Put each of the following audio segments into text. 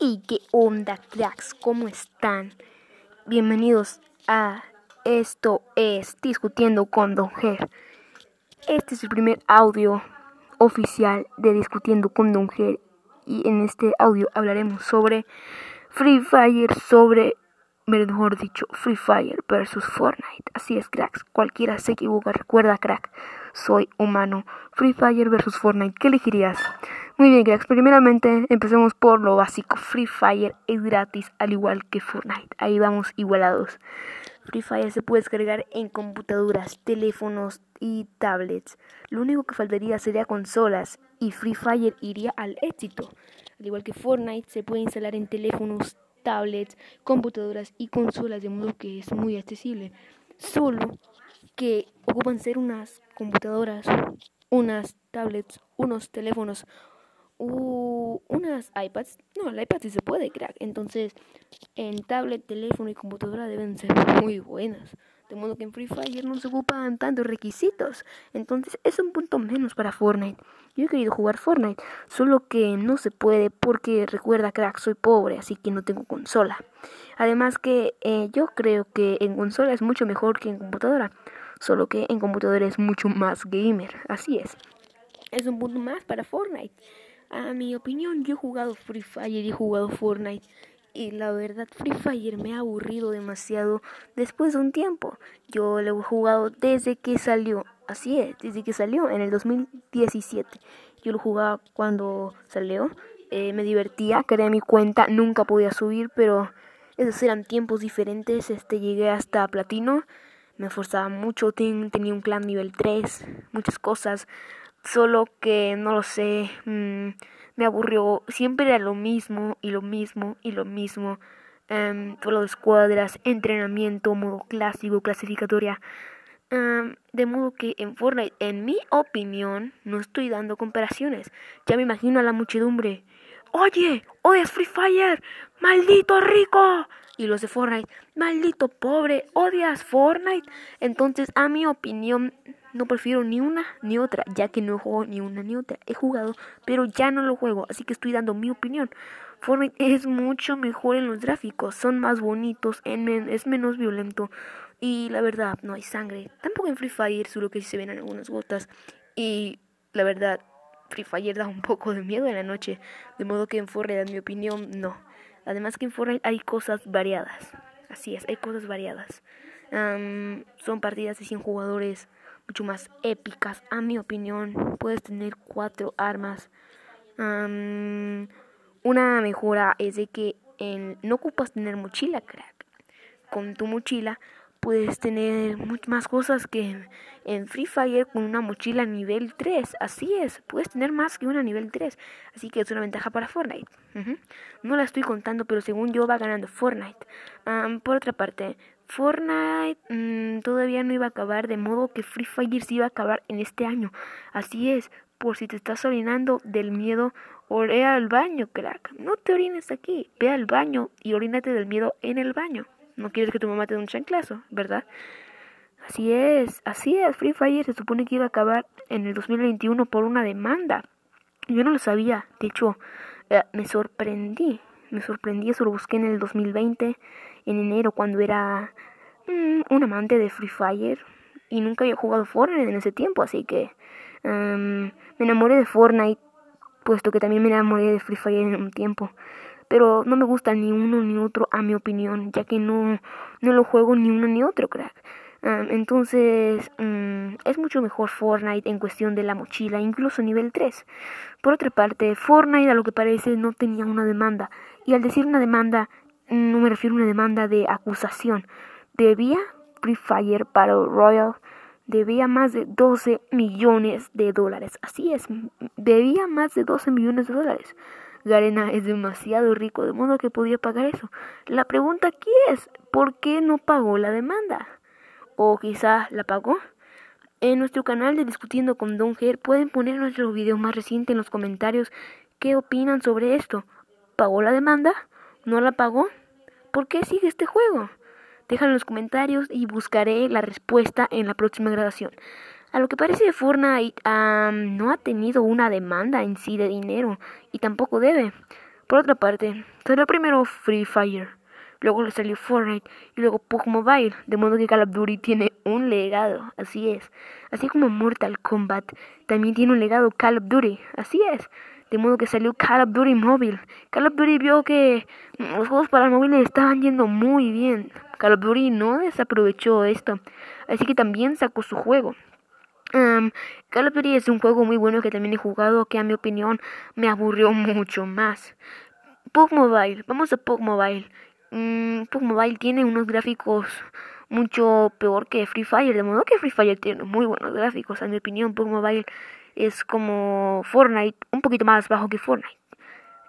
¿Y qué onda, cracks? ¿Cómo están? Bienvenidos a Esto es Discutiendo con Don Ger. Este es el primer audio oficial de Discutiendo con Don Ger. Y en este audio hablaremos sobre Free Fire, sobre, mejor dicho, Free Fire versus Fortnite. Así es, cracks. Cualquiera se equivoca. Recuerda, crack, soy humano. Free Fire versus Fortnite. ¿Qué elegirías? Muy bien, cracks. Primeramente, empecemos por lo básico. Free Fire es gratis, al igual que Fortnite. Ahí vamos igualados. Free Fire se puede descargar en computadoras, teléfonos y tablets. Lo único que faltaría sería consolas y Free Fire iría al éxito. Al igual que Fortnite, se puede instalar en teléfonos, tablets, computadoras y consolas, de modo que es muy accesible. Solo que ocupan ser unas computadoras, unas tablets, unos teléfonos uh, unas iPads. No, el iPad sí se puede, crack. Entonces, en tablet, teléfono y computadora deben ser muy buenas. De modo que en Free Fire no se ocupan tantos requisitos. Entonces, es un punto menos para Fortnite. Yo he querido jugar Fortnite, solo que no se puede porque recuerda, crack, soy pobre, así que no tengo consola. Además que eh, yo creo que en consola es mucho mejor que en computadora. Solo que en computadora es mucho más gamer. Así es. Es un punto más para Fortnite. A mi opinión, yo he jugado Free Fire y he jugado Fortnite. Y la verdad, Free Fire me ha aburrido demasiado después de un tiempo. Yo lo he jugado desde que salió. Así es, desde que salió en el 2017. Yo lo jugaba cuando salió. Eh, me divertía, creé mi cuenta, nunca podía subir, pero esos eran tiempos diferentes. Este, llegué hasta platino. Me esforzaba mucho, tenía un clan nivel 3, muchas cosas. Solo que no lo sé, mmm, me aburrió. Siempre era lo mismo y lo mismo y lo mismo. Um, solo escuadras, entrenamiento, modo clásico, clasificatoria. Um, de modo que en Fortnite, en mi opinión, no estoy dando comparaciones. Ya me imagino a la muchedumbre. Oye, hoy es Free Fire, maldito rico. Y los de Fortnite, maldito pobre, odias Fortnite. Entonces, a mi opinión, no prefiero ni una ni otra, ya que no juego ni una ni otra. He jugado, pero ya no lo juego, así que estoy dando mi opinión. Fortnite es mucho mejor en los gráficos, son más bonitos, es menos violento y la verdad no hay sangre. Tampoco en Free Fire, solo que se ven algunas gotas y la verdad Free Fire da un poco de miedo en la noche, de modo que en Fortnite, en mi opinión, no. Además que en Fortnite hay cosas variadas, así es, hay cosas variadas. son partidas de 100 jugadores mucho más épicas, a mi opinión. Puedes tener cuatro armas. una mejora es de que en, no ocupas tener mochila, crack. Con tu mochila puedes tener muchas más cosas que en, Free Fire con una mochila nivel 3. Así es, puedes tener más que una nivel 3. Así que es una ventaja para Fortnite. No la estoy contando, pero según yo va ganando Fortnite. por otra parte, Fortnite mmm, todavía no iba a acabar, de modo que Free Fire se iba a acabar en este año. Así es, por si te estás orinando del miedo, orea al baño, crack. No te orines aquí, ve al baño y orínate del miedo en el baño. No quieres que tu mamá te dé un chanclazo, ¿verdad? Así es, así es, Free Fire se supone que iba a acabar en el 2021 por una demanda. Yo no lo sabía, de hecho, eh, me sorprendí, me sorprendí, eso lo busqué en el 2020 en enero cuando era mm, un amante de Free Fire y nunca había jugado Fortnite en ese tiempo, así que em, me enamoré de Fortnite, puesto que también me enamoré de Free Fire en un tiempo. Pero no me gusta ni uno ni otro, a mi opinión, ya que no, no lo juego ni uno ni otro, crack. Em, entonces, mm, es mucho mejor Fortnite en cuestión de la mochila, incluso nivel 3. Por otra parte, Fortnite a lo que parece no tenía una demanda. Y al decir una demanda, no me refiero a una demanda de acusación. Debía Free Fire Battle Royale debía más de 12 millones de dólares. Así es, debía más de 12 millones de dólares. Garena es demasiado rico, de modo que podía pagar eso. La pregunta aquí es, ¿por qué no pagó la demanda? ¿O quizá la pagó? En nuestro canal de Discutiendo con Don Ger pueden poner nuestro video más reciente en los comentarios qué opinan sobre esto. ¿Pagó la demanda? ¿No la pagó? ¿Por qué sigue este juego? Déjalo en los comentarios y buscaré la respuesta en la próxima grabación. A lo que parece Fortnite no ha tenido una demanda en sí de dinero y tampoco debe, Por otra parte, salió primero Free Fire, luego le salió Fortnite y luego Pug Mobile, de modo que Call of Duty tiene un legado, así es. Así como Mortal Kombat también tiene un legado Call of Duty, así es. De modo que salió Call of Duty Mobile. Call of Duty vio que los juegos para móviles estaban yendo muy bien. Call of Duty no desaprovechó esto, así que también sacó su juego. Call of Duty es un juego muy bueno que también he jugado, que a mi opinión me aburrió mucho más. Pug Mobile, vamos a Pug Mobile. Um, Pug Mobile tiene unos gráficos mucho peor que Free Fire, de modo que Free Fire tiene muy buenos gráficos, a mi opinión. Pug Mobile es como Fortnite, un poquito más bajo que Fortnite,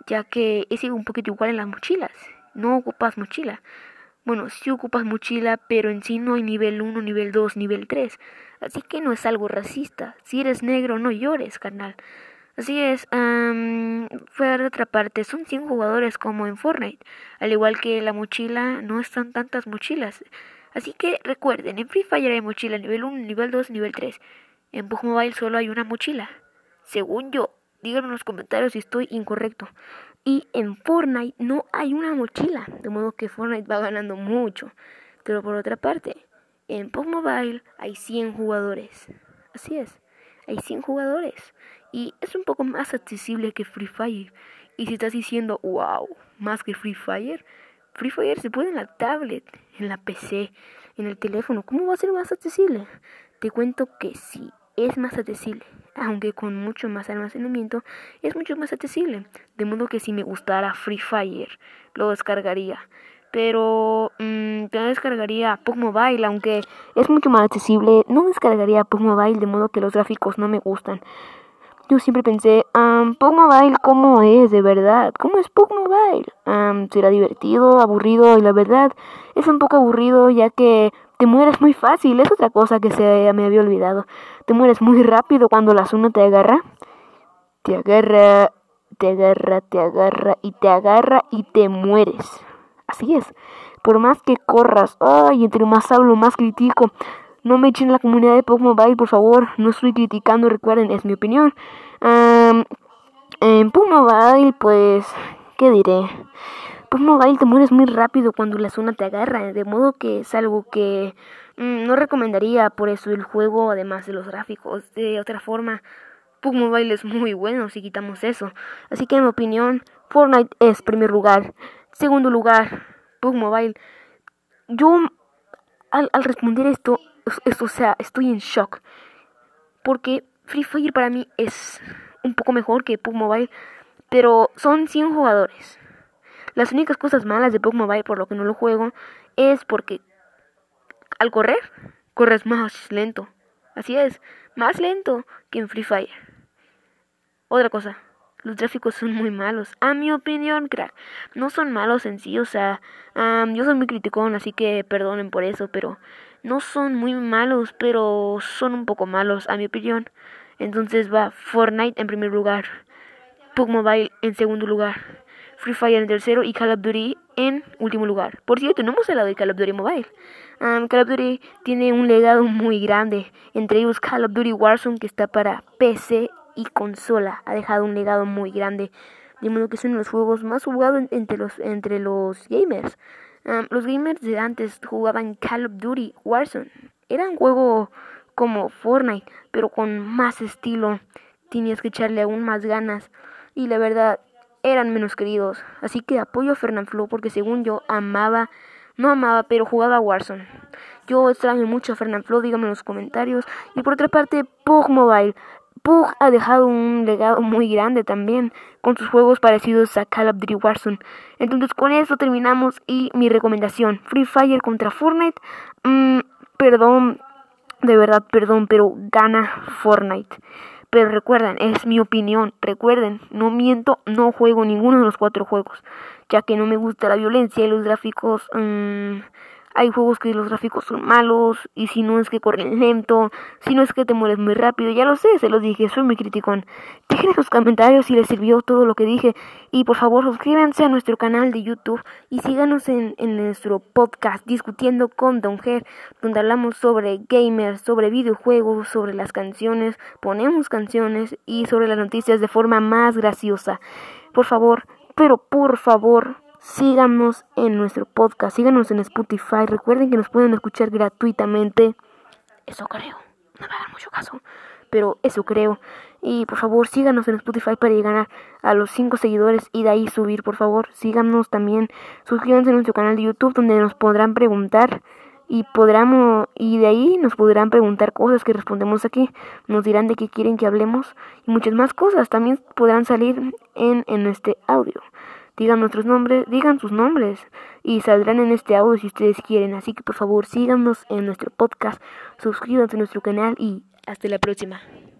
ya que es un poquito igual en las mochilas. No ocupas mochila. Bueno, sí ocupas mochila, pero en sí no hay nivel 1, nivel 2, nivel 3. Así que no es algo racista. Si eres negro, no llores, carnal. Así es, um, fuera de otra parte, son 100 jugadores como en Fortnite. Al igual que la mochila, no están tantas mochilas. Así que recuerden, en Free Fire hay mochila nivel 1, nivel 2, nivel 3. En Bug Mobile solo hay una mochila. Según yo, díganme en los comentarios si estoy incorrecto. Y en Fortnite no hay una mochila. De modo que Fortnite va ganando mucho. Pero por otra parte, en Pug Mobile hay 100 jugadores. Así es, hay 100 jugadores. Y es un poco más accesible que Free Fire. Y si estás diciendo, wow, más que Free Fire, Free Fire se puede en la tablet, en la PC, en el teléfono. ¿Cómo va a ser más accesible? Te cuento que sí, es más accesible, aunque con mucho más almacenamiento es mucho más accesible. De modo que si me gustara Free Fire, lo descargaría. Pero mmm, no descargaría Pug Mobile, aunque es mucho más accesible. No descargaría Pug Mobile de modo que los gráficos no me gustan. Yo siempre pensé, um, Pug Mobile, ¿cómo es de verdad? ¿Cómo es Pug Mobile? Um, ¿Será divertido, aburrido? Y la verdad es un poco aburrido ya que te mueres muy fácil. Es otra cosa que se me había olvidado. Te mueres muy rápido cuando la zona te agarra. Te agarra, te agarra, te agarra y te agarra y te mueres. Así es. Por más que corras, ay, entre más hablo, más critico. No me echen la comunidad de Pug Mobile, por favor. No estoy criticando, recuerden, es mi opinión. en Pug Mobile, pues, ¿qué diré? Pug Mobile te mueres muy rápido cuando la zona te agarra, de modo que es algo que mm, no recomendaría por eso el juego, además de los gráficos. De otra forma, Pug Mobile es muy bueno si quitamos eso. Así que en mi opinión, Fortnite es primer lugar. Segundo lugar, Pug Mobile. Yo, al, al responder esto, o sea, estoy en shock. Porque Free Fire para mí es un poco mejor que Pug Mobile. Pero son 100 jugadores. Las únicas cosas malas de Pug Mobile por lo que no lo juego es porque al correr, corres más lento. Así es, más lento que en Free Fire. Otra cosa, los gráficos son muy malos. A mi opinión, crack. No son malos en sí, o sea, yo soy muy criticón, así que perdonen por eso, pero no son muy malos, pero son un poco malos, a mi opinión. Entonces va Fortnite en primer lugar, Pug Mobile en segundo lugar, Free Fire en tercero y Call of Duty en último lugar. Por cierto, no hemos hablado de Call of Duty Mobile. Call of Duty tiene un legado muy grande, entre ellos Call of Duty Warzone que está para PC y consola. Ha dejado un legado muy grande, de modo que es uno de los juegos más jugados entre los, entre los gamers los gamers de antes jugaban Call of Duty, Warzone. Era un juego como Fortnite, pero con más estilo. Tenías que echarle aún más ganas. Y la verdad, eran menos queridos. Así que apoyo a Fernanfloo porque según yo amaba, no amaba, pero jugaba Warzone. Yo extraño mucho a Fernanfloo, díganme en los comentarios. Y por otra parte, Pug Mobile. Pug ha dejado un legado muy grande también con sus juegos parecidos a Call of Duty Warzone. Entonces con eso terminamos y mi recomendación, Free Fire contra Fortnite. Mm, perdón, de verdad, perdón, pero gana Fortnite. Pero recuerden, es mi opinión. Recuerden, no miento, no juego ninguno de los cuatro juegos, ya que no me gusta la violencia y los gráficos. Mmm, hay juegos que los gráficos son malos y si no es que corren lento, si no es que te mueres muy rápido, ya lo sé, se los dije, soy muy criticón. Dejen en los comentarios si les sirvió todo lo que dije y por favor suscríbanse a nuestro canal de YouTube y síganos en, nuestro podcast discutiendo con Don Ger, donde hablamos sobre gamers, sobre videojuegos, sobre las canciones, ponemos canciones y sobre las noticias de forma más graciosa. Por favor, Pero por favor, síganos en nuestro podcast, síganos en Spotify. Recuerden que nos pueden escuchar gratuitamente. Eso creo. No me hagan mucho caso. Pero eso creo. Y por favor, síganos en Spotify para llegar a, los 5 seguidores y de ahí subir, por favor. Síganos también. Suscríbanse a nuestro canal de YouTube donde nos podrán preguntar y podrán y de ahí nos podrán preguntar cosas que respondemos aquí, nos dirán de qué quieren que hablemos y muchas más cosas también podrán salir en, en este audio. Digan nuestros nombres, digan sus nombres y saldrán en este audio si ustedes quieren. Así que por favor síganos en nuestro podcast, suscríbanse a nuestro canal y hasta la próxima.